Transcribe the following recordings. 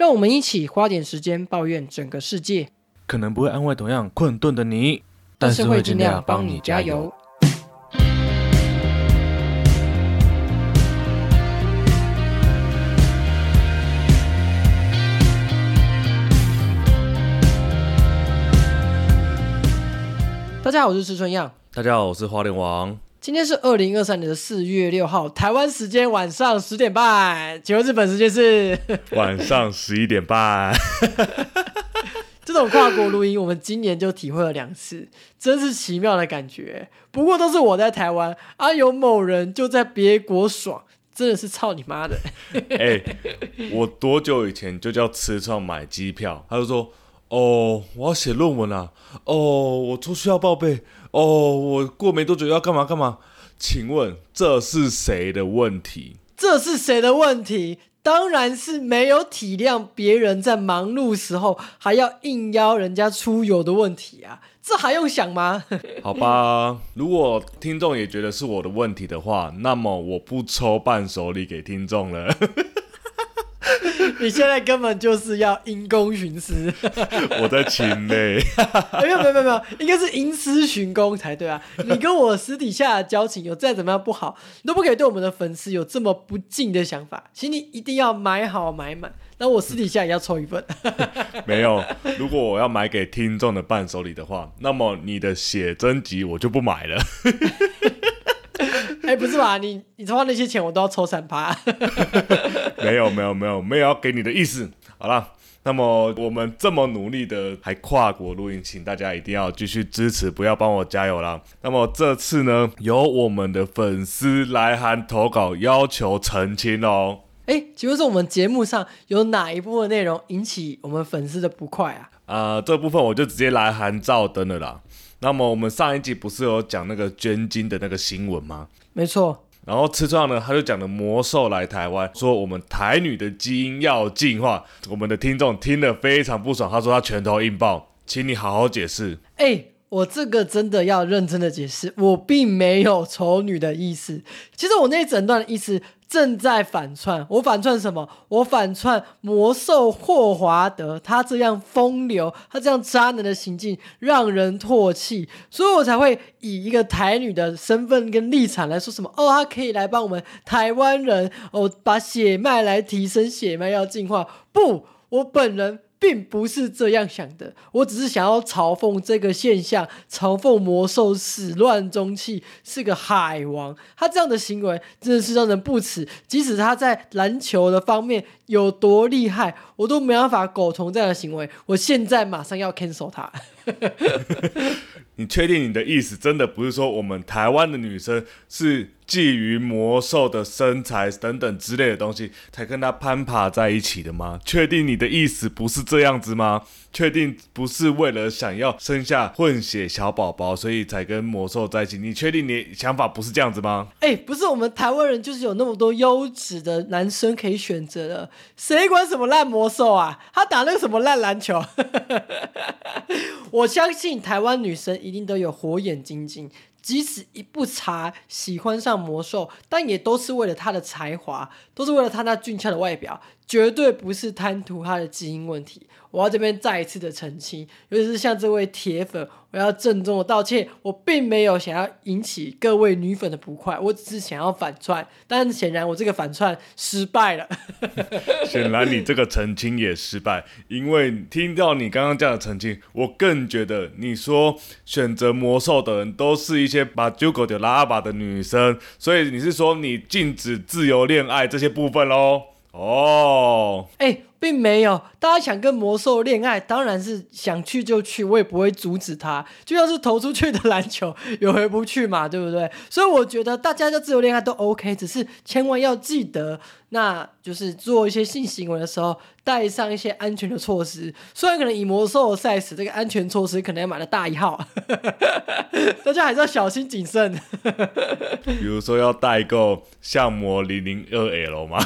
让我们一起花点时间抱怨整个世界，可能不会安慰同样困顿的你，但是会尽量帮你加油。。大家好，我是吃春样。大家好，我是花莲王。今天是二零二三年的四月六号，台湾时间晚上十点半。请问日本时间是？晚上十一点半，这种跨国录音，我们今年就体会了两次，真是奇妙的感觉。不过都是我在台湾，啊，有某人就在别国爽，真的是操你妈的！哎、我多久以前就叫吃创买机票，他就说，哦，我要写论文啊，哦，我出去要报备，哦，我过没多久要干嘛干嘛。请问这是谁的问题？这是谁的问题？当然是没有体谅别人在忙碌时候还要应邀人家出游的问题啊！这还用想吗？好吧，如果听众也觉得是我的问题的话，那么我不抽伴手礼给听众了。你现在根本就是要因公徇私。我在情内。没有没有没有没有，应该是因私寻公才对啊！你跟我私底下的交情有再怎么样不好，你都不可以对我们的粉丝有这么不敬的想法。请你一定要买好买满，那我私底下也要抽一份。没有，如果我要买给听众的伴手礼的话，那么你的写真集我就不买了。哎，不是吧？你你花那些钱，我都要抽三趴。没有，没有，没有，没有要给你的意思。好了，那么我们这么努力的还跨国录音，请大家一定要继续支持，不要帮我加油啦。那么这次呢，由我们的粉丝来函投稿，要求澄清哦。哎，请问是我们节目上有哪一部分内容引起我们粉丝的不快啊？啊，这部分我就直接来函照灯了啦。那么我们上一集不是有讲那个捐精的那个新闻吗？没错，然后吃创呢，他就讲了魔兽来台湾，说我们台女的基因要进化。我们的听众听了非常不爽，他说他拳头硬爆，请你好好解释。哎，我这个真的要认真的解释，我并没有丑女的意思。其实我那一整段的意思正在反串，我反串什么？我反串魔兽霍华德，他这样风流，他这样渣男的行径让人唾弃，所以我才会以一个台女的身份跟立场来说什么哦，他可以来帮我们台湾人哦，把血脉来提升，血脉要进化。不，我本人。并不是这样想的，我只是想要嘲讽这个现象，嘲讽魔兽始乱终弃是个海王，他这样的行为真的是让人不齿。即使他在篮球的方面有多厉害，我都没办法苟同这样的行为。我现在马上要 cancel 他。你确定你的意思真的不是说我们台湾的女生是觊觎魔兽的身材等等之类的东西才跟他攀爬在一起的吗？确定你的意思不是这样子吗？确定不是为了想要生下混血小宝宝所以才跟魔兽在一起？你确定你想法不是这样子吗？哎、不是我们台湾人就是有那么多优质的男生可以选择的，谁管什么烂魔兽啊？他打那个什么烂篮球？我相信台湾女生一定都有火眼金睛，即使一不查喜欢上魔兽，但也都是为了他的才华，都是为了他那俊俏的外表，绝对不是贪图他的基因问题。我要这边再一次的澄清，尤其是像这位铁粉，我要郑重的道歉，我并没有想要引起各位女粉的不快，我只是想要反串，但显然我这个反串失败了。显然你这个澄清也失败，因为听到你刚刚这样的澄清，我更觉得你说选择魔兽的人都是一些把揪狗的拉巴的女生，所以你是说你禁止自由恋爱这些部分喽？哦，哎、并没有，大家想跟魔兽恋爱，当然是想去就去，我也不会阻止他。就像是投出去的篮球，也回不去嘛，对不对？所以我觉得大家要自由恋爱都 OK，只是千万要记得，那就是做一些性行为的时候，带上一些安全的措施。虽然可能以魔兽赛事这个安全措施可能要买的大一号，大家还是要小心谨慎。比如说要代购相模零零二 L 吗？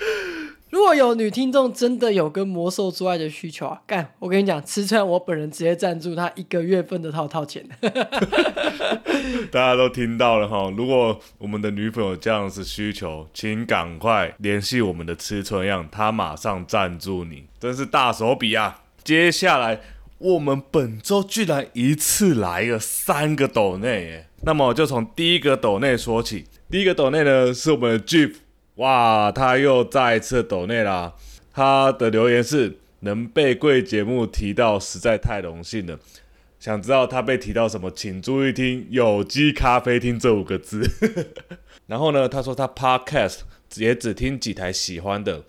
如果有女听众真的有跟魔兽做爱的需求啊，干，我跟你讲，吃穿我本人直接赞助他一个月份的套套钱。大家都听到了哈，如果我们的女朋友这样子需求，请赶快联系我们的吃春样，他马上赞助你，真是大手笔啊！接下来我们本周居然一次来了三个斗内耶，那么我就从第一个斗内说起。第一个斗内呢是我们的 Jeff，哇，他又再一次抖内啦。他的留言是：能被贵节目提到，实在太荣幸了。想知道他被提到什么，请注意听“有机咖啡厅”这五个字。然后呢，他说他 Podcast 也只听几台喜欢的，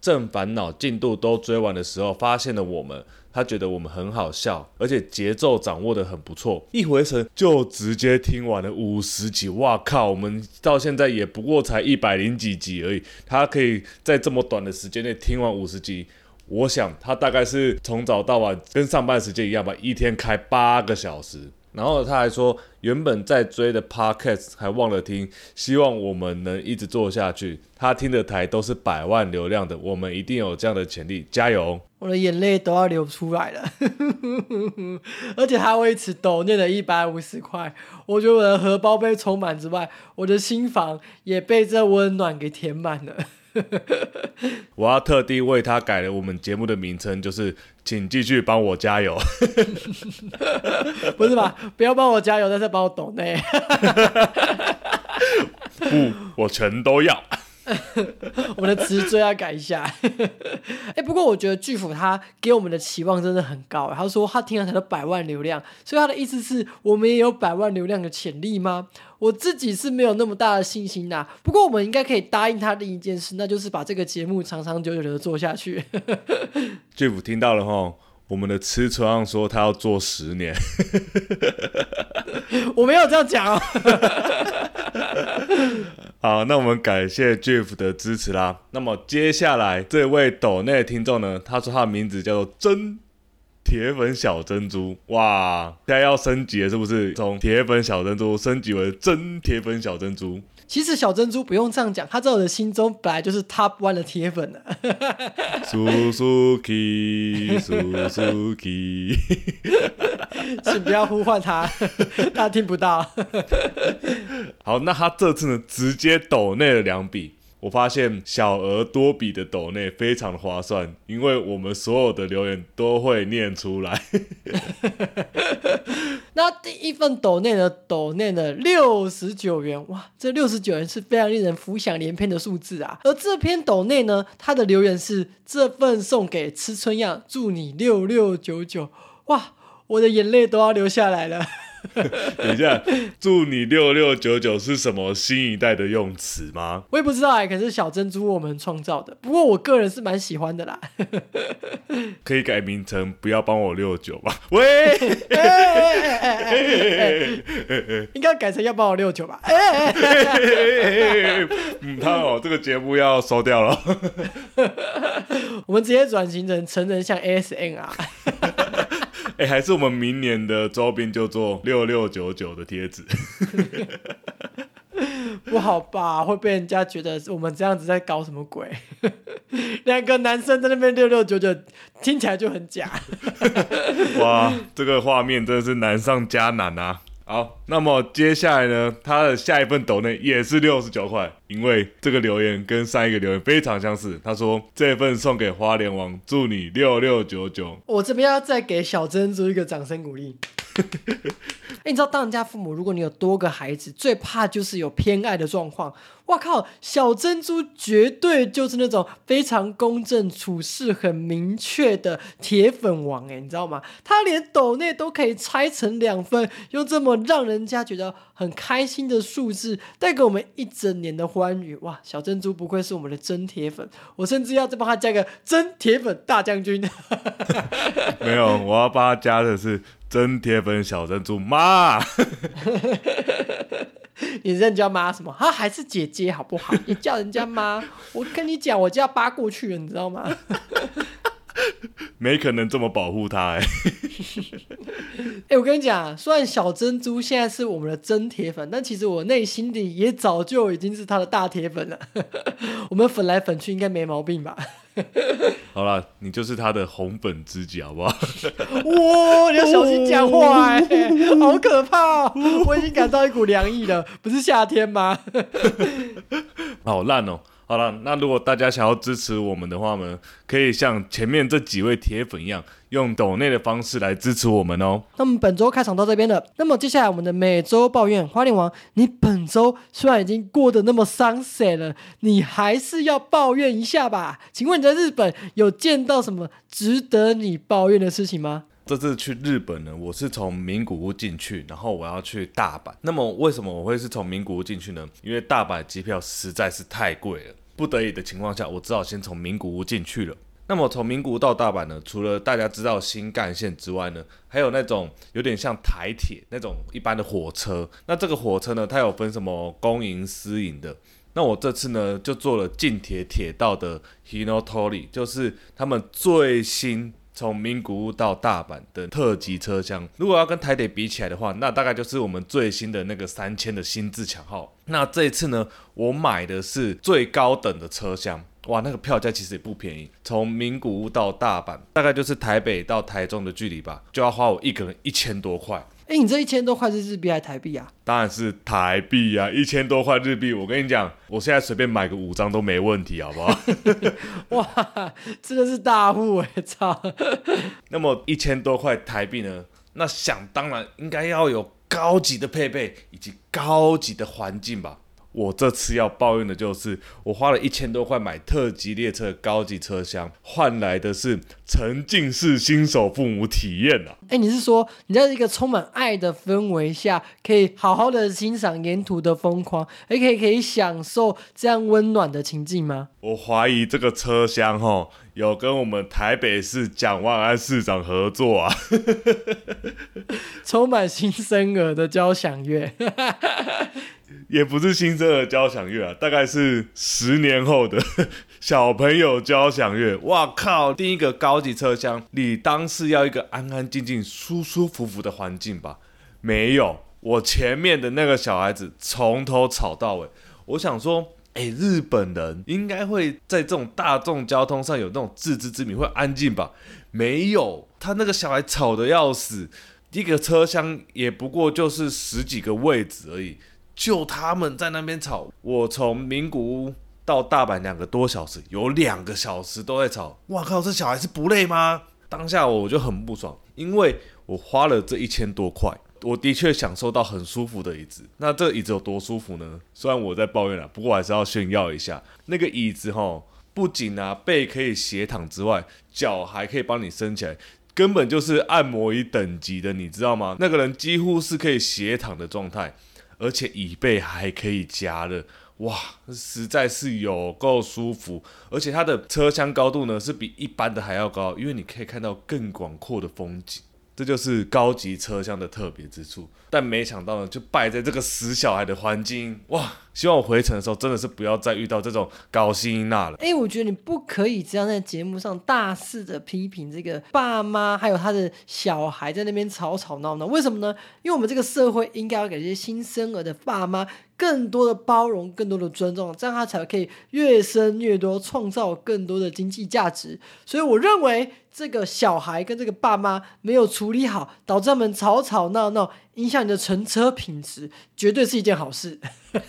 正烦恼进度都追完的时候，发现了我们。他觉得我们很好笑，而且节奏掌握的很不错，一回神就直接听完了五十集。哇靠！我们到现在也不过才一百零几集而已，他可以在这么短的时间内听完五十集。我想他大概是从早到晚跟上班时间一样吧，一天开八个小时。然后他还说，原本在追的 podcast 还忘了听，希望我们能一直做下去。他听的台都是百万流量的，我们一定有这样的潜力，加油！我的眼泪都要流出来了，而且还为此抖念了一百五十块。我觉得我的荷包被充满之外，我的心房也被这温暖给填满了。我要特地为他改了我们节目的名称，就是请继续帮我加油。不是吧？不要帮我加油，但是帮我懂呢。不，我全都要。我们的词缀要改一下。哎，不过我觉得巨斧他给我们的期望真的很高。他说他听了他的百万流量，所以他的意思是我们也有百万流量的潜力吗？我自己是没有那么大的信心呐。不过我们应该可以答应他的一件事，那就是把这个节目长长久久的做下去。巨斧听到了哈，我们的吃床上说他要做十年。我没有这样讲哦。好，那我们感谢 Jeff 的支持啦。那么接下来这位斗内听众呢，他说他的名字叫做真铁粉小珍珠，哇，现在要升级了是不是？从铁粉小珍珠升级为真铁粉小珍珠。其实小珍珠不用这样讲，他在我的心中本来就是 Top One 的铁粉了。苏苏 K，苏苏 K，请不要呼唤他，他听不到。好，那他这次呢，直接抖内了两笔。我发现小额多笔的抖内非常的划算，因为我们所有的留言都会念出来。那第一份抖内的抖内的六十九元，哇，这六十九元是非常令人浮想联翩的数字啊！而这篇抖内呢，它的留言是这份送给吃春样，祝你六六九九，哇，我的眼泪都要流下来了。等一下，祝你六六九九是什么新一代的用词吗？我也不知道哎，可是小珍珠我们创造的，不过我个人是蛮喜欢的啦。可以改名成不要帮我六九吧？喂，应该改成要帮我六九吧？嗯，他哦，这个节目要收掉了。我们直接转型成成人像 ASN 啊。哎，还是我们明年的周边就做六六九九的贴纸，不好吧？会被人家觉得我们这样子在搞什么鬼？两个男生在那边六六九九，听起来就很假。哇，这个画面真的是难上加难啊！好，那么接下来呢，他的下一份抖内也是六十九块，因为这个留言跟上一个留言非常相似。他说这份送给花莲王，祝你六六九九。我这边要再给小珍珠一个掌声鼓励。哎，你知道当人家父母，如果你有多个孩子，最怕就是有偏爱的状况。哇靠，小珍珠绝对就是那种非常公正、处事很明确的铁粉王哎，你知道吗？他连斗内都可以拆成两份，用这么让人家觉得很开心的数字，带给我们一整年的欢愉。哇，小珍珠不愧是我们的真铁粉，我甚至要再帮他加个真铁粉大将军。没有，我要帮他加的是。真铁粉小珍珠妈，你认叫妈什么？她还是姐姐好不好？你叫人家妈，我跟你讲，我就要扒过去了，你知道吗？没可能这么保护他哎！哎，我跟你讲，虽然小珍珠现在是我们的真铁粉，但其实我内心里也早就已经是他的大铁粉了。我们粉来粉去应该没毛病吧？好了，你就是他的红粉知己，好不好？哇，你要小心讲话哎、好可怕、哦！我已经感到一股凉意了，不是夏天吗？好烂哦。好了，那如果大家想要支持我们的话呢，可以像前面这几位铁粉一样，用抖内的方式来支持我们哦。那么本周开场到这边了，那么接下来我们的每周抱怨，花莲王，你本周虽然已经过得那么丧死了，你还是要抱怨一下吧？请问你在日本有见到什么值得你抱怨的事情吗？这次去日本呢，我是从名古屋进去，然后我要去大阪。那么为什么我会是从名古屋进去呢？因为大阪机票实在是太贵了，不得已的情况下，我只好先从名古屋进去了。那么从名古屋到大阪呢，除了大家知道新干线之外呢，还有那种有点像台铁那种一般的火车。那这个火车呢，它有分什么公营、私营的。那我这次呢，就坐了近铁铁道的 Hinotori，就是他们最新。从名古屋到大阪的特级车厢，如果要跟台北比起来的话，那大概就是我们最新的那个三千的新自强号。那这一次呢，我买的是最高等的车厢，哇，那个票价其实也不便宜。从名古屋到大阪，大概就是台北到台中的距离吧，就要花我一个人一千多块。哎，你这一千多块是日币还是台币啊？当然是台币啊，一千多块日币，我跟你讲，我现在随便买个五张都没问题，好不好？哇，真的是大户哎，操！那么一千多块台币呢？那想当然应该要有高级的配备以及高级的环境吧。我这次要抱怨的就是，我花了一千多块买特级列车高级车厢，换来的是沉浸式新手父母体验啊！哎，你是说你在一个充满爱的氛围下，可以好好的欣赏沿途的风光，而且可以享受这样温暖的情境吗？我怀疑这个车厢哈有跟我们台北市蒋万安市长合作啊，充满新生儿的交响乐。也不是新生儿交响乐啊，大概是十年后的 小朋友交响乐。哇靠！第一个高级车厢，你当是要一个安安静静、舒舒服服的环境吧？没有，我前面的那个小孩子从头吵到尾。我想说，哎，日本人应该会在这种大众交通上有那种自知之明，会安静吧？没有，他那个小孩吵得要死。一个车厢也不过就是十几个位置而已。就他们在那边吵，我从名古屋到大阪两个多小时，有两个小时都在吵。哇靠，这小孩是不累吗？当下我就很不爽，因为我花了这一千多块，我的确享受到很舒服的椅子。那这椅子有多舒服呢？虽然我在抱怨了，不过还是要炫耀一下。那个椅子哈，不仅啊背可以斜躺之外，脚还可以帮你升起来，根本就是按摩椅等级的，你知道吗？那个人几乎是可以斜躺的状态。而且椅背还可以加热，哇，实在是有够舒服。而且它的车厢高度呢是比一般的还要高，因为你可以看到更广阔的风景。这就是高级车厢的特别之处，但没想到呢，就败在这个死小孩的环境。哇，希望我回程的时候真的是不要再遇到这种高音娜了。哎，我觉得你不可以这样在节目上大肆的批评这个爸妈，还有他的小孩在那边吵吵闹闹。为什么呢？因为我们这个社会应该要给这些新生儿的爸妈更多的包容，更多的尊重，这样他才可以越生越多，创造更多的经济价值。所以我认为。这个小孩跟这个爸妈没有处理好，导致他们吵吵闹闹，影响你的乘车品质，绝对是一件好事。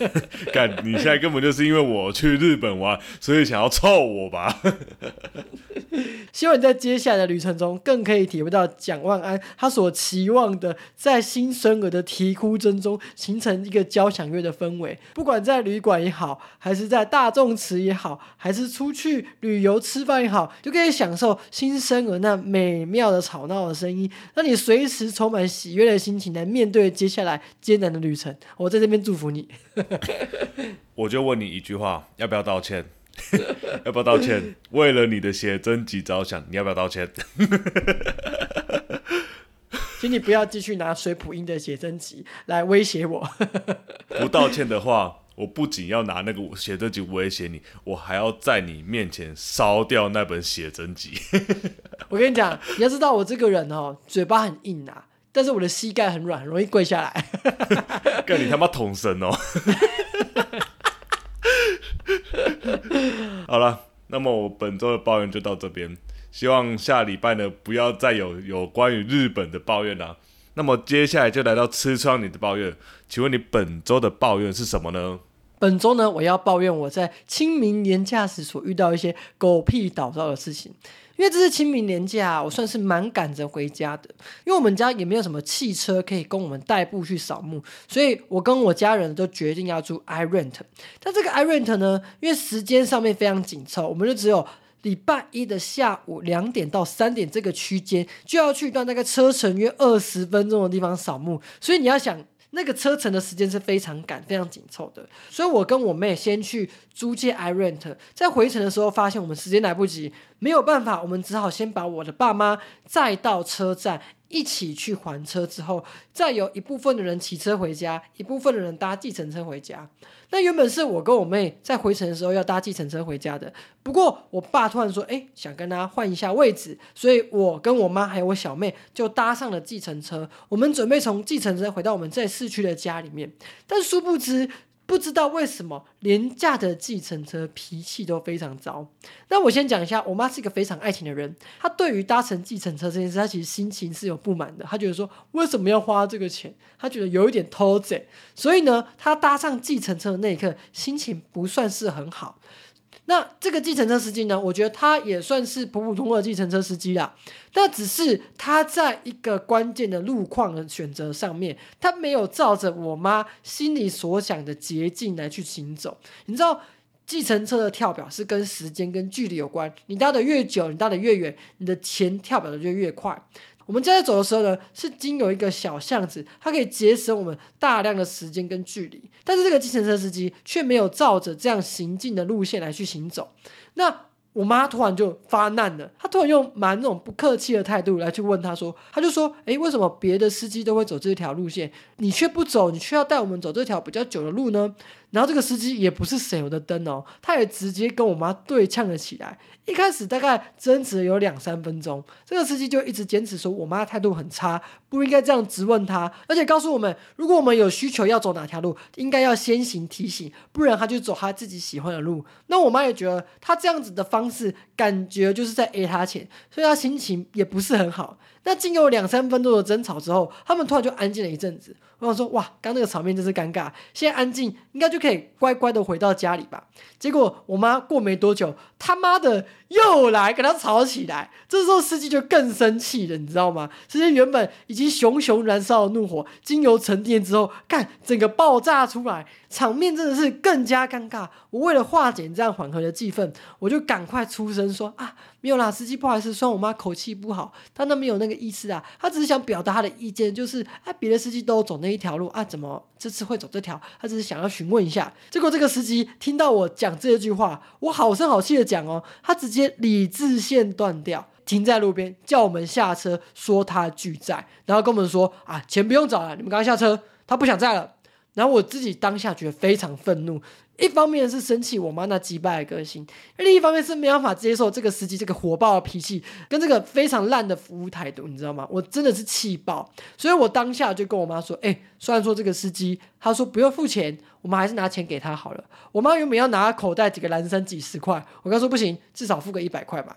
干，你现在根本就是因为我去日本玩，所以想要臭我吧？希望你在接下来的旅程中，更可以体会到蒋万安他所期望的，在新生儿的啼哭声中，形成一个交响乐的氛围。不管在旅馆也好，还是在大众池也好，还是出去旅游吃饭也好，就可以享受新生儿那美妙的吵闹的声音，让你随时充满喜悦的心情来面对接下来艰难的旅程。我在这边祝福你。我就问你一句话，要不要道歉？要不要道歉？为了你的写真集着想，你要不要道歉？请你不要继续拿水普音的写真集来威胁我。不道歉的话，我不仅要拿那个写真集威胁你，我还要在你面前烧掉那本写真集。我跟你讲，你要知道我这个人哦，嘴巴很硬啊。但是我的膝盖很软，很容易跪下来。干你他妈捅神哦！好了，那么我本周的抱怨就到这边，希望下礼拜呢不要再有有关于日本的抱怨啦。那么接下来就来到吃穿你的抱怨，请问你本周的抱怨是什么呢？本周呢，我要抱怨我在清明年假时所遇到一些狗屁倒灶的事情。因为这是清明年假，我算是蛮赶着回家的。因为我们家也没有什么汽车可以供我们代步去扫墓，所以我跟我家人都决定要住 i rent。但这个 i rent 呢，因为时间上面非常紧凑，我们就只有礼拜一的下午两点到三点这个区间，就要去一段大概车程约二十分钟的地方扫墓。所以你要想。那个车程的时间是非常赶、非常紧凑的，所以我跟我妹先去租借 i rent，在回程的时候发现我们时间来不及，没有办法，我们只好先把我的爸妈载到车站。一起去还车之后，再有一部分的人骑车回家，一部分的人搭计程车回家。那原本是我跟我妹在回程的时候要搭计程车回家的，不过我爸突然说：“哎，想跟他换一下位置。”所以我跟我妈还有我小妹就搭上了计程车，我们准备从计程车回到我们在市区的家里面。但殊不知。不知道为什么廉价的计程车脾气都非常糟。那我先讲一下，我妈是一个非常爱钱的人，她对于搭乘计程车这件事，她其实心情是有不满的。她觉得说为什么要花这个钱？她觉得有一点偷贼，所以呢，她搭上计程车的那一刻，心情不算是很好。那这个计程车司机呢？我觉得他也算是普普通通的计程车司机啦。那只是他在一个关键的路况的选择上面，他没有照着我妈心里所想的捷径来去行走。你知道，计程车的跳表是跟时间跟距离有关，你搭的越久，你搭的越远，你的钱跳表的就越快。我们在走的时候呢，是经有一个小巷子，它可以节省我们大量的时间跟距离。但是这个计程车司机却没有照着这样行进的路线来去行走。那我妈突然就发难了，她突然用蛮那种不客气的态度来去问他说，他就说，诶，为什么别的司机都会走这条路线，你却不走，你却要带我们走这条比较久的路呢？然后这个司机也不是省油的灯哦，他也直接跟我妈对呛了起来。一开始大概争执有两三分钟，这个司机就一直坚持说我妈态度很差，不应该这样质问他，而且告诉我们，如果我们有需求要走哪条路，应该要先行提醒，不然他就走他自己喜欢的路。那我妈也觉得他这样子的方式，感觉就是在 A 他钱，所以他心情也不是很好。那经过两三分钟的争吵之后，他们突然就安静了一阵子。我想说，哇，刚那个场面真是尴尬。现在安静，应该就可以乖乖的回到家里吧。结果我妈过没多久，他妈的又来跟他吵起来。这时候司机就更生气了，你知道吗？司机原本已经熊熊燃烧的怒火，经由沉淀之后，看整个爆炸出来，场面真的是更加尴尬。我为了化解这样缓和的气氛，我就赶快出声说啊。没有啦，司机不好意思，虽然我妈口气不好，她那没有那个意思啊，她只是想表达她的意见，就是啊，别的司机都走那一条路啊，怎么这次会走这条？他只是想要询问一下。结果这个司机听到我讲这句话，我好声好气的讲哦，他直接理智线断掉，停在路边叫我们下车，说他拒载，然后跟我们说啊，钱不用找了，你们赶快下车，他不想载了。然后我自己当下觉得非常愤怒。一方面是生气我妈那击败的个性，另一方面是没办法接受这个司机这个火爆的脾气跟这个非常烂的服务态度，你知道吗？我真的是气爆，所以我当下就跟我妈说：“哎，虽然说这个司机他说不用付钱，我们还是拿钱给他好了。”我妈原本要拿口袋几个男生几十块，我刚说不行，至少付个一百块吧。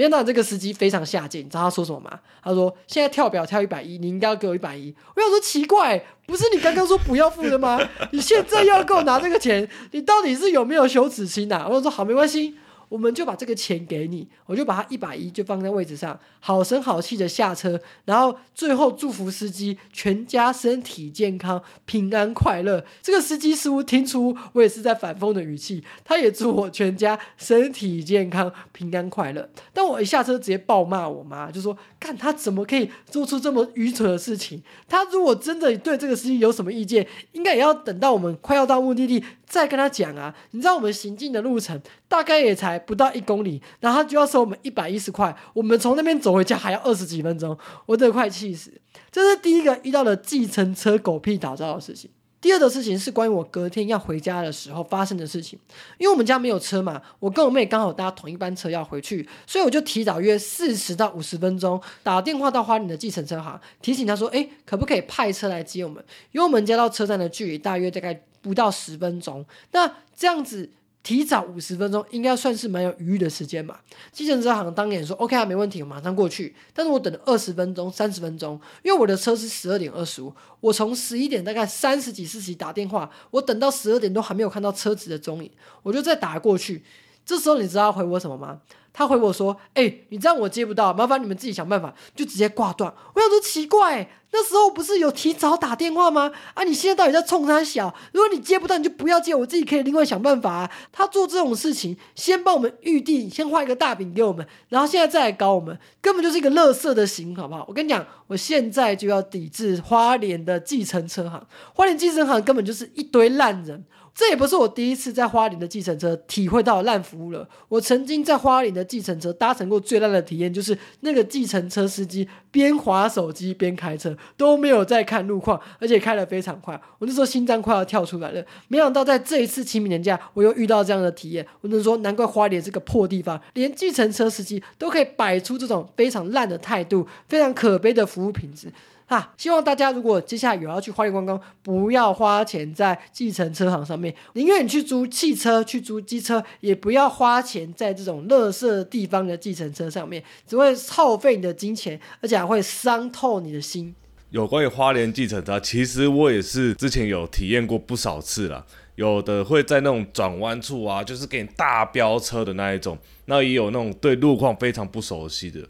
没想到这个司机非常下贱，你知道他说什么吗？他说：“现在跳表跳一百一，你应该要给我一百一。”我想说奇怪，不是你刚刚说不要付的吗？你现在要给我拿这个钱，你到底是有没有羞耻心呐？我说好，没关系。我们就把这个钱给你，我就把它一百一就放在位置上，好声好气的下车，然后最后祝福司机全家身体健康、平安快乐。这个司机似乎听出我也是在反讽的语气，他也祝我全家身体健康、平安快乐。但我一下车直接暴骂我妈，就说：“看他怎么可以做出这么愚蠢的事情？他如果真的对这个司机有什么意见，应该也要等到我们快要到目的地。”再跟他讲啊，你知道我们行进的路程大概也才不到一公里，然后他就要收我们一百一十块，我们从那边走回家还要二十几分钟，我真的快气死。这是第一个遇到了计程车狗屁打造的事情。第二的事情是关于我隔天要回家的时候发生的事情，因为我们家没有车嘛，我跟我妹刚好搭同一班车要回去，所以我就提早约四十到五十分钟打电话到花莲的计程车行，提醒他说，哎，可不可以派车来接我们？因为我们家到车站的距离大约大概。不到十分钟，那这样子提早五十分钟应该算是蛮有余裕的时间嘛。计程车行当年说 OK 啊，没问题，我马上过去。但是我等了二十分钟、三十分钟，因为我的车是十二点二十五，我从十一点大概三十几、四十打电话，我等到十二点都还没有看到车子的踪影，我就再打过去。这时候你知道他回我什么吗？他回我说：“哎、你这样我接不到，麻烦你们自己想办法。”就直接挂断。我想说奇怪、那时候不是有提早打电话吗？啊，你现在到底在冲他小？如果你接不到，你就不要接，我自己可以另外想办法啊。他做这种事情，先帮我们预定，先画一个大饼给我们，然后现在再来搞我们，根本就是一个乐色的行，好不好？我跟你讲，我现在就要抵制花莲的计程车行，花莲计程行根本就是一堆烂人。这也不是我第一次在花莲的计程车体会到烂服务了。我曾经在花莲的计程车搭乘过最烂的体验，就是那个计程车司机边划手机边开车，都没有在看路况，而且开得非常快。我那时候心脏快要跳出来了。没想到在这一次清明年假，我又遇到这样的体验。我只能说，难怪花莲这个破地方，连计程车司机都可以摆出这种非常烂的态度，非常可悲的服务品质。啊，希望大家如果接下来有要去花莲观光，不要花钱在计程车行上面，宁愿你去租汽车、去租机车，也不要花钱在这种垃圾地方的计程车上面，只会耗费你的金钱，而且还会伤透你的心。有关于花莲计程车，其实我也是之前有体验过不少次啦。有的会在那种转弯处啊，就是给你大飙车的那一种，那也有那种对路况非常不熟悉的。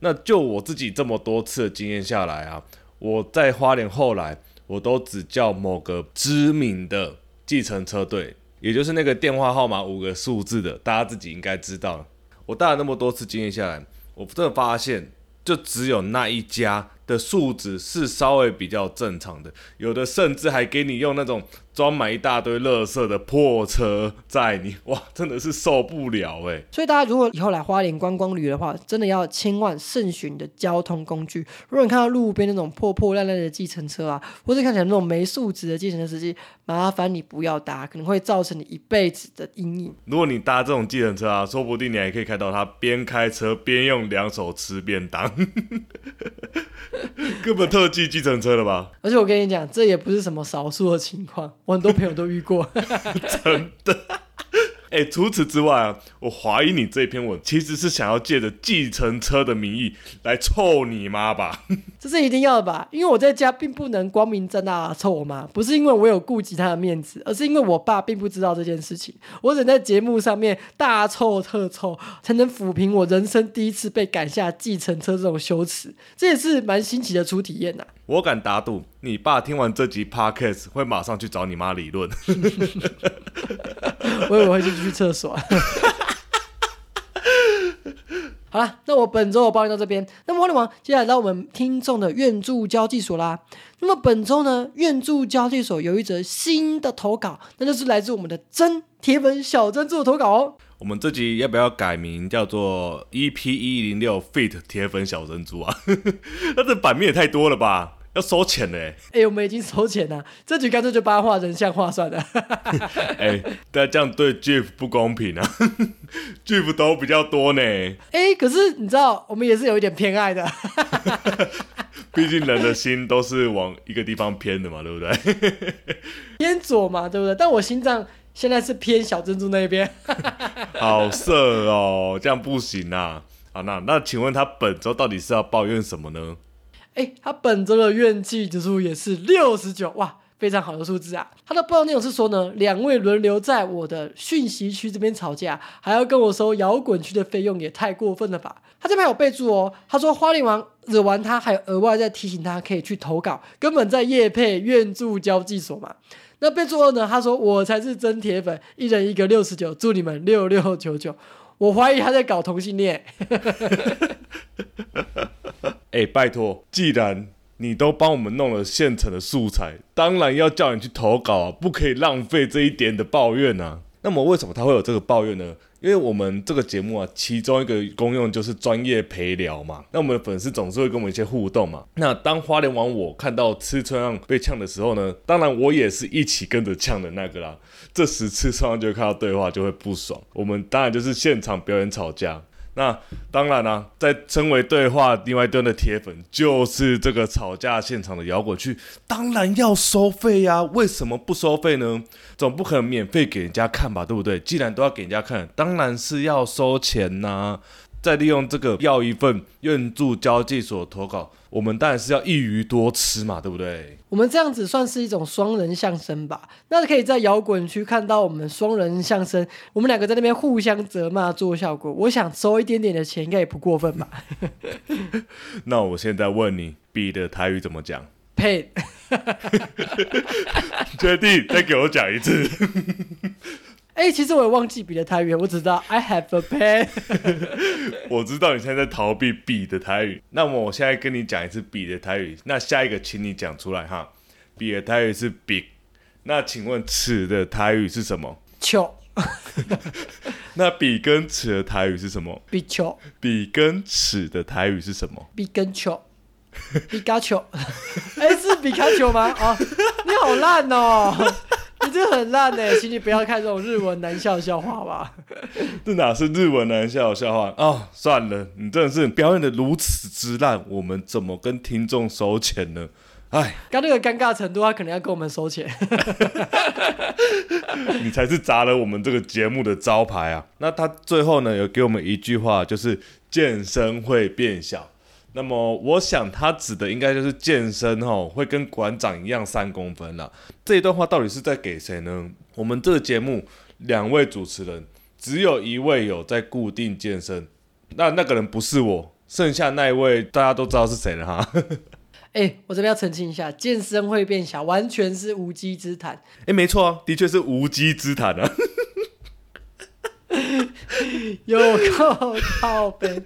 那就我自己这么多次的经验下来啊，我在花莲后来我都只叫某个知名的计程车队，也就是那个电话号码五个数字的，大家自己应该知道。我带了那么多次经验下来，我真的发现，就只有那一家的素质是稍微比较正常的，有的甚至还给你用那种装满一大堆垃圾的破车载你，哇，真的是受不了哎、所以大家如果以后来花莲观光旅的话，真的要千万慎选你的交通工具。如果你看到路边那种破破烂烂的计程车啊，或者看起来那种没素质的计程车司机，麻烦你不要搭，可能会造成你一辈子的阴影。如果你搭这种计程车啊，说不定你还可以看到他边开车边用两手吃便当，根本特技计程车了吧？而且我跟你讲，这也不是什么少数的情况，我很多朋友都遇过。真的哎、除此之外啊，我怀疑你这篇文其实是想要借着计程车的名义来臭你妈吧？这是一定要的吧？因为我在家并不能光明正大的臭我妈，不是因为我有顾及她的面子，而是因为我爸并不知道这件事情。我只能在节目上面大臭特臭，才能抚平我人生第一次被赶下计程车这种羞耻。这也是蛮新奇的初体验呐、我敢打赌，你爸听完这集 podcast 会马上去找你妈理论。我以为会去去厕所。好了，那我本周的抱怨到这边。那么，花莲王接下来到我们听众的愿助交际所啦。那么本周呢，愿助交际所有一则新的投稿，那就是来自我们的真铁粉小珍珠的投稿哦。我们这集要不要改名叫做 EP 一零六 Fit 铁粉小珍珠啊？那这版面也太多了吧？要收钱呢！哎、我们已经收钱了，这局干脆就把它画人像画算了。哎、但这样对 Jeff 不公平啊！Jeff 都比较多呢，哎、可是你知道，我们也是有一点偏爱的。毕竟人的心都是往一个地方偏的嘛，对不对？偏左嘛，对不对？但我心脏现在是偏小珍珠那一边。好色哦，这样不行啊！好，那那请问他本周到底是要抱怨什么呢？哎，他本周的怨气指数也是六十九，哇，非常好的数字啊！他的报道内容是说呢，两位轮流在我的讯息区这边吵架，还要跟我收摇滚区的费用，也太过分了吧？他这边有备注哦，他说花莲王惹完他，还有额外再提醒他可以去投稿，根本在夜配愿助交际所嘛。那备注二呢？他说我才是真铁粉，一人一个六十九，祝你们六六九九。我怀疑他在搞同性恋。哎、拜托，既然你都帮我们弄了现成的素材，当然要叫你去投稿啊，不可以浪费这一点的抱怨啊。那么为什么他会有这个抱怨呢？因为我们这个节目啊，其中一个功用就是专业陪聊嘛。那我们的粉丝总是会跟我们一些互动嘛。那当花莲王我看到吃春让被呛的时候呢，当然我也是一起跟着呛的那个啦。这时吃春让就会看到对话就会不爽，我们当然就是现场表演吵架。那当然啦、在称为对话另外一端的铁粉，就是这个吵架现场的摇滚区，当然要收费呀、为什么不收费呢？总不可能免费给人家看吧，对不对？既然都要给人家看，当然是要收钱呐、再利用这个要一份愿助交际所投稿，我们当然是要一鱼多吃嘛，对不对？我们这样子算是一种双人相声吧？那可以在摇滚区看到我们双人相声，我们两个在那边互相责骂做效果。我想收一点点的钱，应该也不过分吧？那我现在问你，，B 的台语怎么讲？呸！确定？再给我讲一次。哎、其实我也忘记比的台语，我只知道 I have a pen。我知道你现在在逃避比的台语，那么我现在跟你讲一次比的台语，那下一个请你讲出来哈。比的台语是 big，那请问尺的台语是什么？球 那比跟尺的台语是什么？比球比跟尺的台语是什么？比跟球比卡丘，哎、是比卡丘吗？哦，你好烂哦！你这很烂呢，请你不要看这种日文男校笑话吧。这哪是日文男校笑话哦？算了，你真的是表演的如此之烂，我们怎么跟听众收钱呢？哎，刚那个尴尬程度，他可能要跟我们收钱。你才是砸了我们这个节目的招牌啊！那他最后呢，有给我们一句话，就是健身会变小。那么我想他指的应该就是健身哦，会跟馆长一样三公分了。这一段话到底是在给谁呢？我们这个节目两位主持人，只有一位有在固定健身，那那个人不是我，剩下那一位大家都知道是谁了哈。哎、我这边要澄清一下，健身会变小，完全是无稽之谈。诶，没错啊，的确是无稽之谈啊。有够靠背。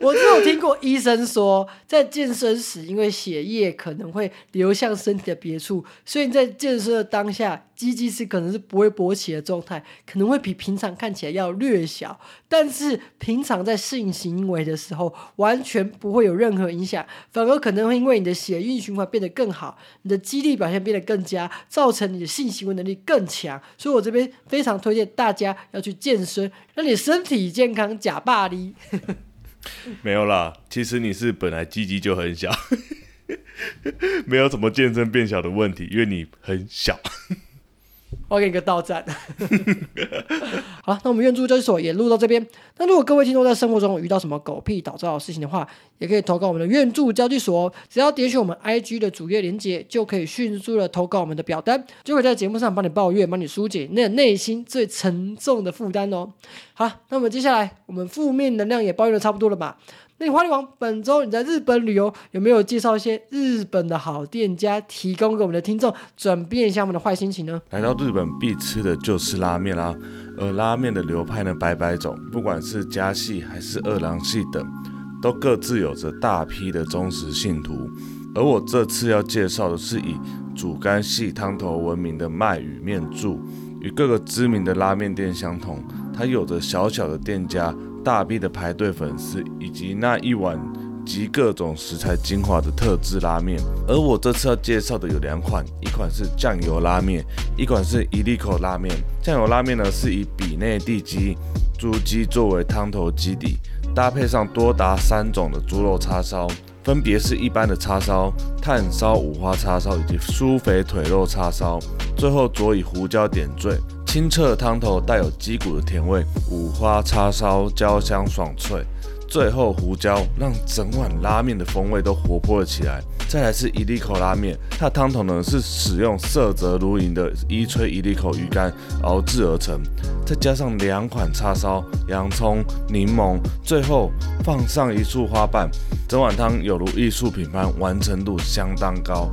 我只有听过医生说，在健身时，因为血液可能会流向身体的别处，所以在健身的当下，鸡鸡是可能是不会勃起的状态，可能会比平常看起来要略小，但是平常在性行为的时候，完全不会有任何影响，反而可能会因为你的血液循环变得更好，你的肌力表现变得更佳，造成你的性行为能力更强。所以我这边非常推荐大家要去健身，让你身体健康，假霸力。没有啦，其实你是本来鸡鸡就很小，没有什么健身变小的问题，因为你很小。我给你个到站。好，那我们愿助交易所也录到这边。那如果各位听众在生活中遇到什么狗屁倒灶的事情的话，也可以投稿我们的愿助交易所，只要点选我们 IG 的主页连接，就可以迅速的投稿我们的表单，就会在节目上帮你抱怨，帮你疏解那内心最沉重的负担哦。好，那么接下来我们负面能量也抱怨的差不多了吧？那你花力王本周你在日本旅游有没有介绍一些日本的好店家，提供给我们的听众转变一下我们的坏心情呢？来到日本必吃的就是拉面啦，而拉面的流派呢百百种，不管是家系还是二郎系等，都各自有着大批的忠实信徒。而我这次要介绍的是以煮干系汤头闻名的麦与面柱，与各个知名的拉面店相同，它有着小小的店家、大批的排队粉丝，以及那一碗集各种食材精华的特制拉面。而我这次要介绍的有两款，一款是酱油拉面，一款是伊利口拉面。酱油拉面呢是以比内地鸡、猪鸡作为汤头基底，搭配上多达三种的猪肉叉烧。分别是一般的叉烧、炭烧五花叉烧以及酥肥腿肉叉烧，最后佐以胡椒点缀。清澈的汤头带有鸡骨的甜味，五花叉烧焦香爽脆，最后胡椒让整碗拉面的风味都活泼了起来。再来是一粒口拉面，它的汤头呢是使用色泽如银的伊吹一粒口鱼干熬制而成，再加上两款叉烧、洋葱、柠檬，最后放上一束花瓣，整碗汤有如艺术品般，完成度相当高。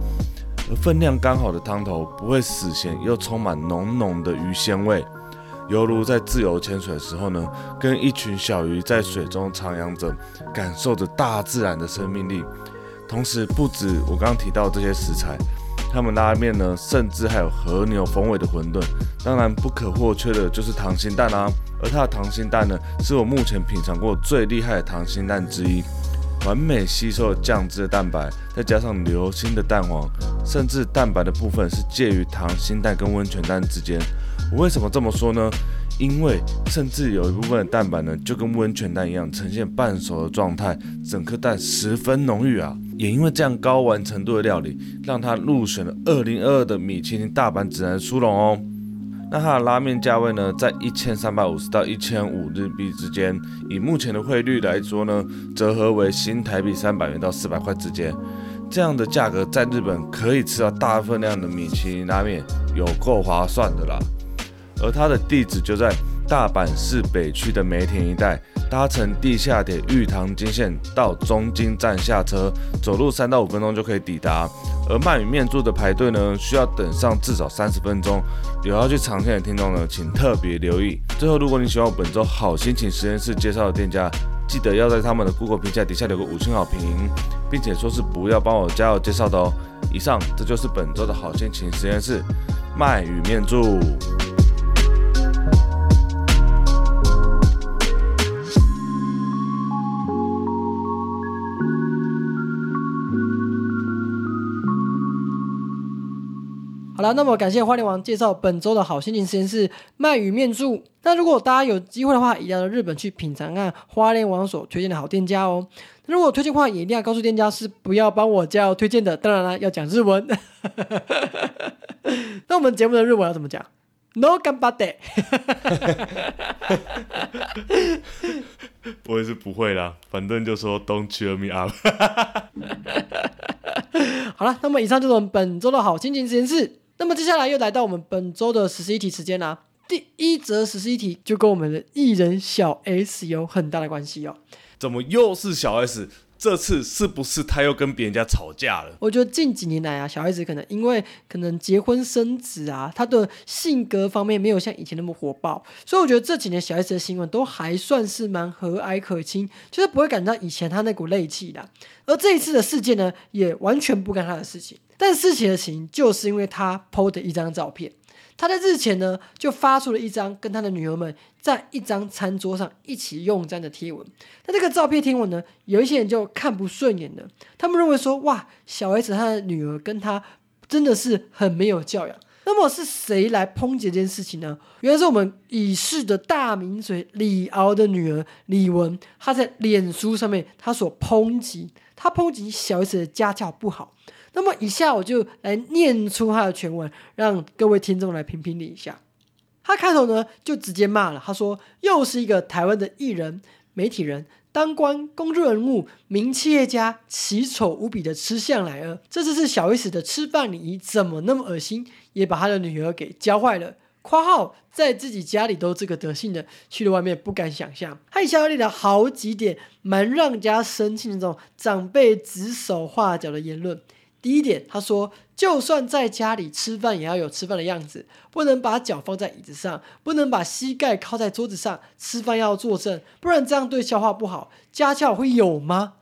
而分量刚好的汤头不会死咸，又充满浓浓的鱼鲜味，犹如在自由潜水的时候呢，跟一群小鱼在水中徜徉着，感受着大自然的生命力。同时，不止我刚刚提到这些食材，他们拉面呢，甚至还有和牛风味的馄饨。当然，不可或缺的就是溏心蛋啦、而它的溏心蛋呢，是我目前品尝过最厉害的溏心蛋之一。完美吸收了酱汁的蛋白，再加上流心的蛋黄，甚至蛋白的部分是介于溏心蛋跟温泉蛋之间。我为什么这么说呢？因为甚至有一部分的蛋白呢，就跟温泉蛋一样，呈现半熟的状态，整颗蛋十分浓郁啊。也因为这样高完程度的料理，让它入选了二零二二的米其林大阪指南殊荣哦。那它的拉面价位呢，在一千三百五十到一千五日币之间，以目前的汇率来说呢，折合为新台币三百元到四百块之间。这样的价格在日本可以吃到大分量的米其林拉面，有够划算的啦。而它的地址就在大阪市北区的梅田一带。搭乘地下铁玉堂金线到中京站下车，走路三到五分钟就可以抵达。而鳗鱼面柱的排队呢，需要等上至少三十分钟。有要去尝鲜的听众呢，请特别留意。最后，如果你喜欢我本周好心情实验室介绍的店家，记得要在他们的 Google 评价底下留个五星好评，并且说是不要帮我加油介绍的哦。以上，这就是本周的好心情实验室鳗鱼面柱。好了，那么感谢花莲王介绍本周的好心情实验室鳗鱼面柱。那如果大家有机会的话，一定要到日本去品尝看花莲王所推荐的好店家哦。如果推荐的话，也一定要告诉店家是不要帮我加油推荐的。当然啦，要讲日文。那我们节目的日文要怎么讲？No gambade 我也是不会啦，反正就说 Don't cheer me up。好了，那么以上就是我们本周的好心情实验室。那么接下来又来到我们本周的十一题时间啦。第一则十一题就跟我们的艺人小 S 有很大的关系哦。怎么又是小 S？这次是不是他又跟别人家吵架了？我觉得近几年来啊，小 S 可能因为可能结婚生子啊，他的性格方面没有像以前那么火爆，所以我觉得这几年小 S 的新闻都还算是蛮和蔼可亲，就是不会感到以前他那股戾气的。而这一次的事件呢，也完全不干他的事情。但事情的情就是因为他 PO 的一张照片，他在日前呢就发出了一张跟他的女儿们在一张餐桌上一起用餐的贴文。那这个照片贴文呢，有一些人就看不顺眼的，他们认为说哇，小 S 他的女儿跟他真的是很没有教养。那么是谁来抨击这件事情呢？原来是我们已逝的大名嘴李敖的女儿李玟，她在脸书上面她所抨击，她抨击小 S 的家教不好。那么以下我就来念出他的全文，让各位听众来评评理一下。他开头呢就直接骂了，他说：“又是一个台湾的艺人、媒体人、当官、公众人物、名企业家，奇丑无比的吃相来了。这次是小 S 的吃饭礼仪怎么那么恶心，也把他的女儿给教坏了。”（括号在自己家里都这个德性的，去了外面不敢想象。）他以下列了好几点蛮让人家生气的那种长辈指手画脚的言论。第一点，他说，就算在家里吃饭，也要有吃饭的样子，不能把脚放在椅子上，不能把膝盖靠在桌子上，吃饭要坐正，不然这样对消化不好。家教会有吗？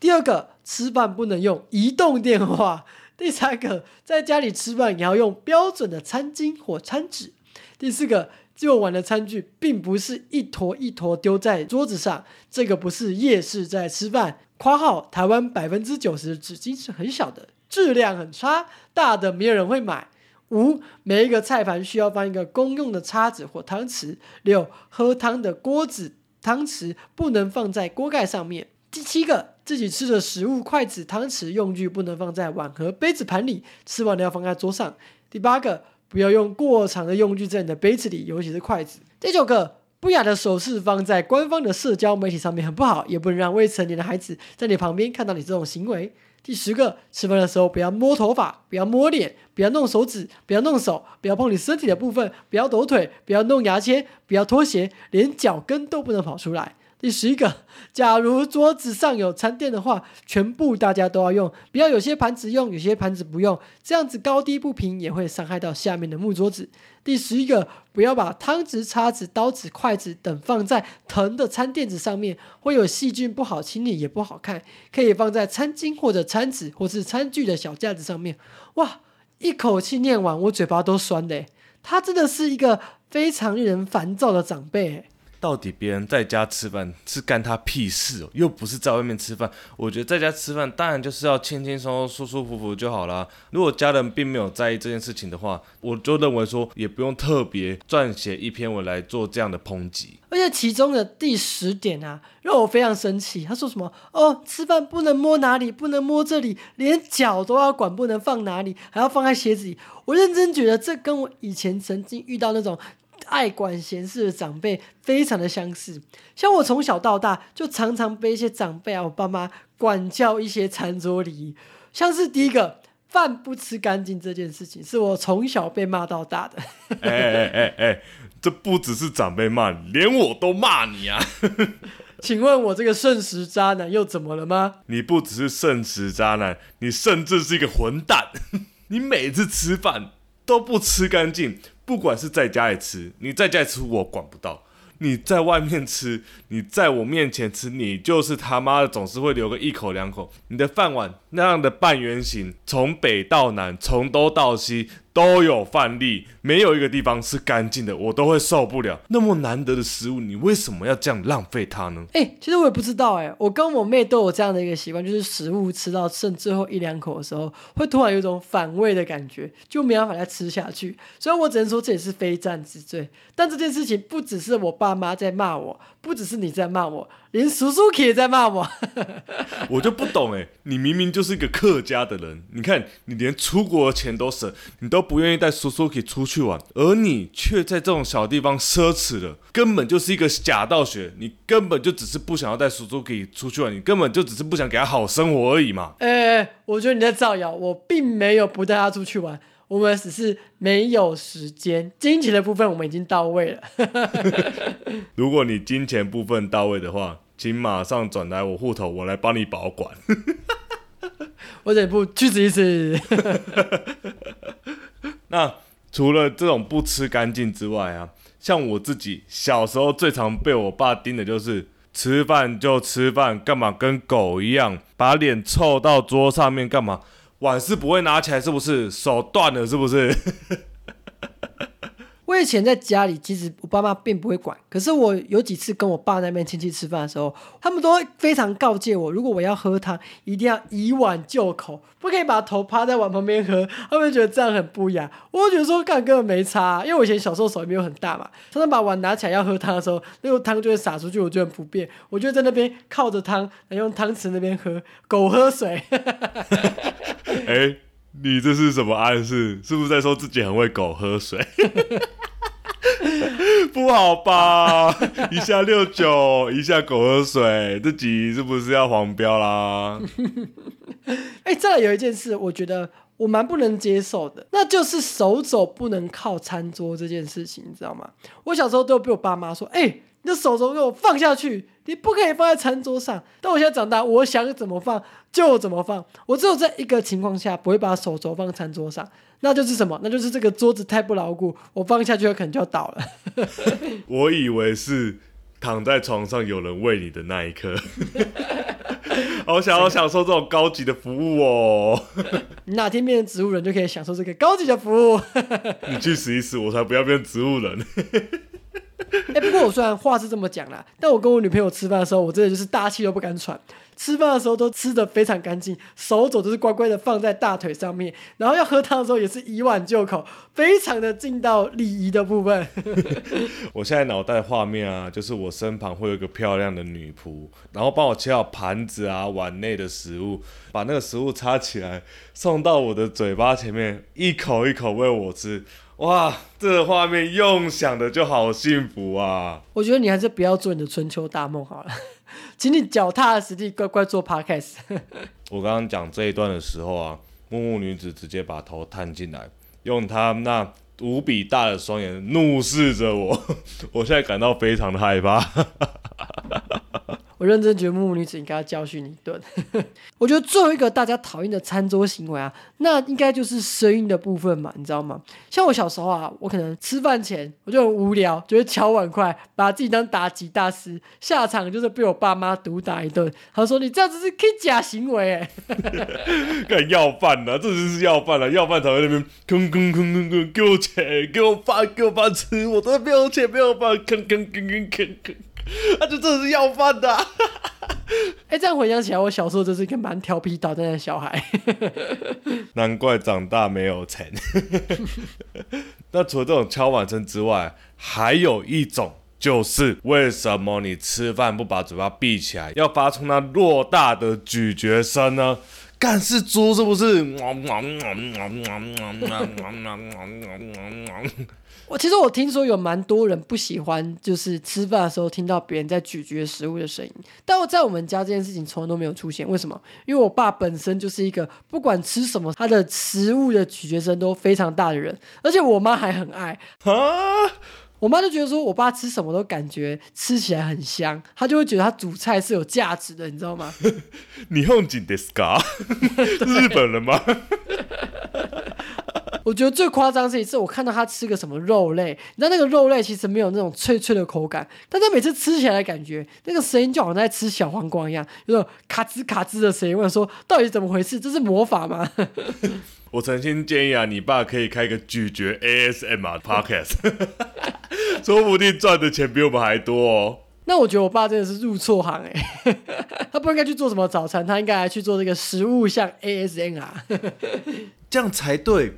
第二个，吃饭不能用移动电话。第三个，在家里吃饭也要用标准的餐巾或餐纸。第四个，用完的餐具并不是一坨一坨丢在桌子上，这个不是夜市在吃饭。括号，台湾百分之九十的纸巾是很小的。质量很差，大的没有人会买。五，每一个菜盘需要放一个公用的叉子或汤匙。六，喝汤的锅子、汤匙不能放在锅盖上面。第七个，自己吃的食物筷子、汤匙、用具不能放在碗和杯子盘里，吃完了要放在桌上。第八个，不要用过长的用具在你的杯子里，尤其是筷子。第九个，不雅的手势放在官方的社交媒体上面很不好，也不能让未成年的孩子在你旁边看到你这种行为。第十个，吃饭的时候不要摸头发，不要摸脸，不要弄手指，不要弄手，不要碰你身体的部分，不要抖腿，不要弄牙签，不要脱鞋，连脚跟都不能跑出来。第十一个，假如桌子上有餐垫的话，全部大家都要用，不要有些盘子用，有些盘子不用，这样子高低不平也会伤害到下面的木桌子。第十一个，不要把汤匙、叉子、刀子、筷子等放在藤的餐垫子上面，会有细菌，不好清理，也不好看。可以放在餐巾或者餐纸或是餐具的小架子上面。哇，一口气念完，我嘴巴都酸的。他真的是一个非常令人烦躁的长辈。到底别人在家吃饭是干他屁事哦，又不是在外面吃饭。我觉得在家吃饭当然就是要轻轻松松、舒舒服服就好啦。如果家人并没有在意这件事情的话，我就认为说也不用特别撰写一篇文来做这样的抨击。而且其中的第十点啊，让我非常生气。他说什么？哦，吃饭不能摸哪里，不能摸这里，连脚都要管，不能放哪里，还要放在鞋子里。我认真觉得这跟我以前曾经遇到那种爱管闲事的长辈非常的相似。像我从小到大就常常被一些长辈啊，我爸妈管教一些餐桌礼仪，像是第一个饭不吃干净这件事情，是我从小被骂到大的。哎哎哎哎，这不只是长辈骂你，连我都骂你啊！请问我这个圣食渣男又怎么了吗？你不只是圣食渣男，你甚至是一个混蛋。你每次吃饭都不吃干净，不管是在家里吃，你在家里吃我管不到；你在外面吃，你在我面前吃，你就是他妈的总是会留个一口两口。你的饭碗那样的半圆形，从北到南，从东到西。都有范例，没有一个地方是干净的，我都会受不了。那么难得的食物，你为什么要这样浪费它呢？哎，其实我也不知道，哎，我跟我妹都有这样的一个习惯，就是食物吃到剩最后一两口的时候，会突然有一种反胃的感觉，就没办法再吃下去。所以我只能说这也是非战之罪。但这件事情不只是我爸妈在骂我，不只是你在骂我。连叔叔也在骂我，我就不懂哎！你明明就是一个客家的人，你看你连出国的钱都省，你都不愿意带叔叔给出去玩，而你却在这种小地方奢侈了，根本就是一个假道学。你根本就只是不想要带叔叔给出去玩，你根本就只是不想给他好生活而已嘛！哎，我觉得你在造谣，我并没有不带他出去玩。我们只是没有时间，金钱的部分我们已经到位了。如果你金钱部分到位的话，请马上转来我户头，我来帮你保管。我得不去吃一次。那除了这种不吃干净之外啊，像我自己小时候最常被我爸盯的就是吃饭就吃饭，干嘛跟狗一样，把脸凑到桌上面干嘛？碗是不会拿起来，是不是？手断了，是不是？我以前在家里，其实我爸妈并不会管。可是我有几次跟我爸那边亲戚吃饭的时候，他们都会非常告诫我：如果我要喝汤，一定要以碗就口，不可以把头趴在碗旁边喝。他们觉得这样很不雅。我觉得说干根本没差，因为我以前小时候手也没有很大嘛，常常把碗拿起来要喝汤的时候，那个汤就会洒出去，我觉得很不便。我就在那边靠着汤，用汤匙那边喝，狗喝水。哎。你这是什么暗示？是不是在说自己很会狗喝水？不好吧？一下六九，一下狗喝水，这集是不是要黄标啦？哎，再来有一件事，我觉得我蛮不能接受的，那就是手肘不能靠餐桌这件事情，你知道吗？我小时候都被我爸妈说，哎。你的手肘给我放下去，你不可以放在餐桌上。但我现在长大，我想怎么放就怎么放。我只有在一个情况下不会把手肘放在餐桌上，那就是什么？那就是这个桌子太不牢固，我放下去可能就要倒了。我以为是躺在床上有人喂你的那一刻，好想要享受这种高级的服务哦。你哪天变成植物人，就可以享受这个高级的服务。你去死一死，我才不要变植物人。哎，不过我虽然话是这么讲啦，但我跟我女朋友吃饭的时候，我真的就是大气都不敢喘。吃饭的时候都吃的非常干净，手肘都是乖乖的放在大腿上面，然后要喝汤的时候也是以碗就口，非常的尽到礼仪的部分。我现在脑袋画面啊，就是我身旁会有一个漂亮的女仆，然后帮我切好盘子啊碗内的食物，把那个食物插起来送到我的嘴巴前面，一口一口喂我吃。哇，这个画面用想的就好幸福啊！我觉得你还是不要做你的春秋大梦好了，请你脚踏实地，乖乖做 podcast。我刚刚讲这一段的时候啊，木木女子直接把头探进来，用她那无比大的双眼怒视着我，我现在感到非常的害怕。我认真觉得木木女子应该要教训你一顿。我觉得最后一个大家讨厌的餐桌行为啊，那应该就是声音的部分嘛，你知道吗？像我小时候啊，我可能吃饭前我就很无聊，就会敲碗筷，把自己当妲己大师，下场就是被我爸妈毒打一顿。他说：“你这样子是可以假行为。”哎，干要饭呢？这就是要饭了，要饭躺在那边吭吭吭吭吭，给我钱，给我饭，给我饭吃，我都没有钱，没有饭，吭吭吭吭吭吭，他就真的是要饭的。哎，这样回想起来，我小时候就是一个蛮调皮捣蛋的小孩。难怪长大没有钱。那除了这种敲碗声之外，还有一种就是为什么你吃饭不把嘴巴闭起来，要发出那偌大的咀嚼声呢？干是猪是不是？我其实我听说有蛮多人不喜欢，就是吃饭的时候听到别人在咀嚼食物的声音。但我在我们家这件事情从来都没有出现，为什么？因为我爸本身就是一个不管吃什么，他的食物的咀嚼声都非常大的人，而且我妈还很爱啊。我妈就觉得说我爸吃什么都感觉吃起来很香，她就会觉得他煮菜是有价值的，你知道吗？你用紧的 scar，日本人吗？我觉得最夸张是一次，我看到他吃个什么肉类，你知道那个肉类其实没有那种脆脆的口感，但他每次吃起来的感觉，那个声音就好像在吃小黄瓜一样，有种咔吱咔吱的声音。我想说，到底怎么回事？这是魔法吗？我曾经建议啊，你爸可以开个咀嚼 ASM podcast，说不定赚的钱比我们还多哦。那我觉得我爸真的是入错行哎，他不应该去做什么早餐，他应该来去做这个食物像 ASM 啊，这样才对。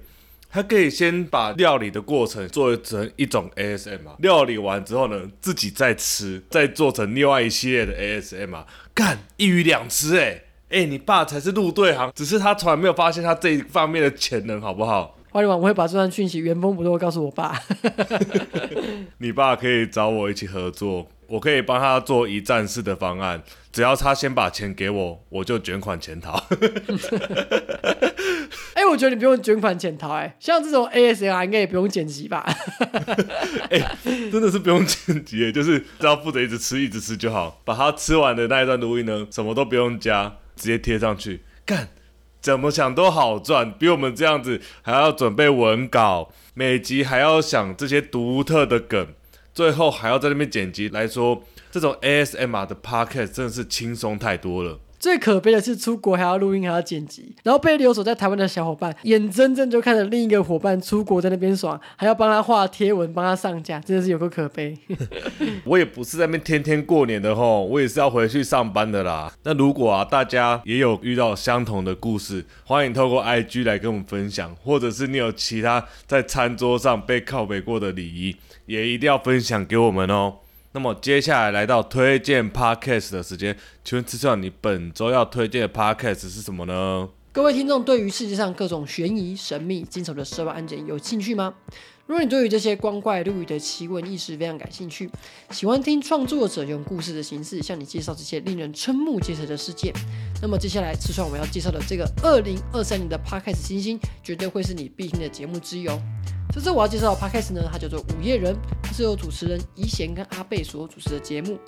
他可以先把料理的过程做成一种 ASM 啊，料理完之后呢，自己再吃，再做成另外一系列的 ASM 啊，干一鱼两吃哎哎，你爸才是入对行，只是他从来没有发现他这一方面的潜能，好不好？花里王，我会把这段讯息原封不动告诉我爸。你爸可以找我一起合作，我可以帮他做一站式的方案，只要他先把钱给我，我就卷款潜逃。哎，我觉得你不用卷款潜逃，哎，像这种 ASR 应该也不用剪辑吧？哎，真的是不用剪辑，就是只要负责一直吃，一直吃就好。把它吃完的那一段录音呢，什么都不用加，直接贴上去，干，怎么想都好赚，比我们这样子还要准备文稿，每集还要想这些独特的梗，最后还要在那边剪辑来说，这种 ASMR 的 Podcast 真的是轻松太多了。最可悲的是，出国还要录音，还要剪辑，然后被留守在台湾的小伙伴，眼睁睁就看着另一个伙伴出国在那边爽，还要帮他画贴文，帮他上架，真的是有个可悲。我也不是在那边天天过年的吼，我也是要回去上班的啦。那如果啊，大家也有遇到相同的故事，欢迎透过 IG 来跟我们分享，或者是你有其他在餐桌上被靠背过的礼仪，也一定要分享给我们哦。那么接下来来到推荐 podcast 的时间，请问知道你本周要推荐的 podcast 是什么呢？各位听众，对于世界上各种悬疑、神秘、惊悚的社会案件有兴趣吗？如果你对于这些光怪陆离的奇闻异事非常感兴趣，喜欢听创作者用故事的形式向你介绍这些令人瞠目结舌的事件，那么接下来吃串我们要介绍的这个二零二三年的 podcast 星星，绝对会是你必听的节目之一哦。这次我要介绍的 podcast 呢，它叫做《午夜人》，是由主持人宜贤跟阿贝所主持的节目。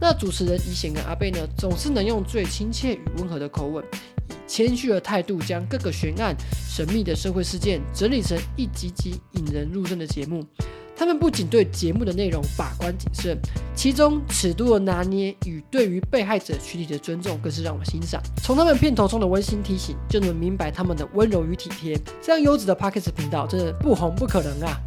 那主持人宜贤跟阿贝呢，总是能用最亲切与温和的口吻，以谦虚的态度，将各个悬案、神秘的社会事件整理成一集集引人入胜的节目。他们不仅对节目的内容把关谨慎，其中尺度的拿捏与对于被害者群体的尊重更是让我欣赏。从他们片头中的温馨提醒，就能明白他们的温柔与体贴。这样优质的 p o c k e t 频道，真的不红不可能啊！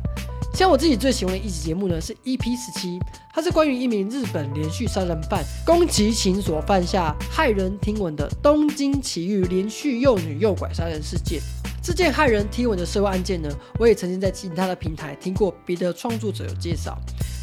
像我自己最喜欢的一集节目呢，是 EP 十七，它是关于一名日本连续杀人犯宫崎勤所犯下骇人听闻的东京奇遇连续幼女诱拐杀人事件。这件骇人听闻的社会案件呢，我也曾经在其他的平台听过别的创作者有介绍。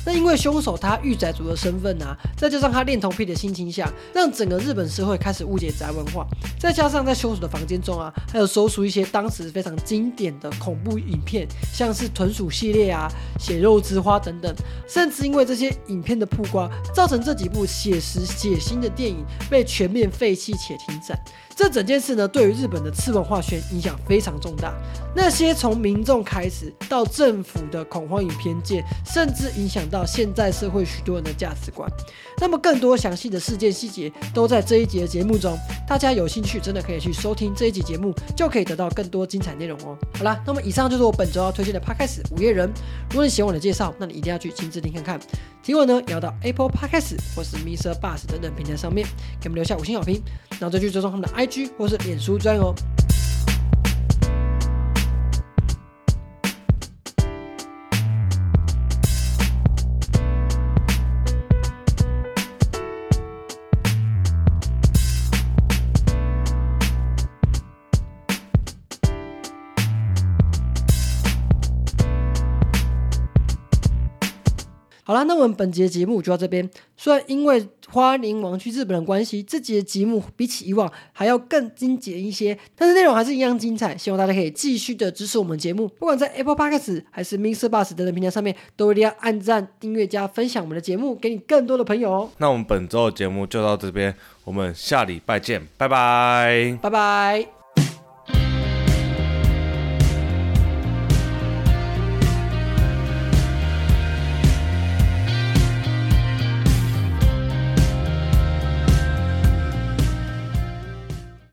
那因为凶手他御宅族的身份啊，再加上他恋童癖的心情下，让整个日本社会开始误解宅文化。再加上在凶手的房间中啊，还有搜出一些当时非常经典的恐怖影片，像是豚鼠系列啊、血肉之花等等。甚至因为这些影片的曝光，造成这几部写实血腥的电影被全面废弃且停展。这整件事呢，对于日本的次文化圈影响非常重大。那些从民众开始到政府的恐慌与偏见，甚至影响到现在社会许多人的价值观。那么更多详细的事件细节都在这一集的节目中，大家有兴趣真的可以去收听这一集节目，就可以得到更多精彩内容哦。好啦，那么以上就是我本周要推荐的 Podcast《午夜人》。如果你喜欢我的介绍，那你一定要去亲自听看看。听完呢，也要到 Apple Podcast 或是 Mr. Bus 等等平台上面给我们留下五星好评，然后再去追踪他们的 IG 或是脸书专哦。那我们本节节目就到这边。虽然因为花莲王去日本的关系，这节节目比起以往还要更精简一些，但是内容还是一样精彩。希望大家可以继续的支持我们节目，不管在 Apple Podcast 还是 Mr. Bus 等等平台上面，都一定要按赞、订阅加分享我们的节目，给你更多的朋友哦。那我们本周的节目就到这边，我们下礼拜见，拜拜。拜拜。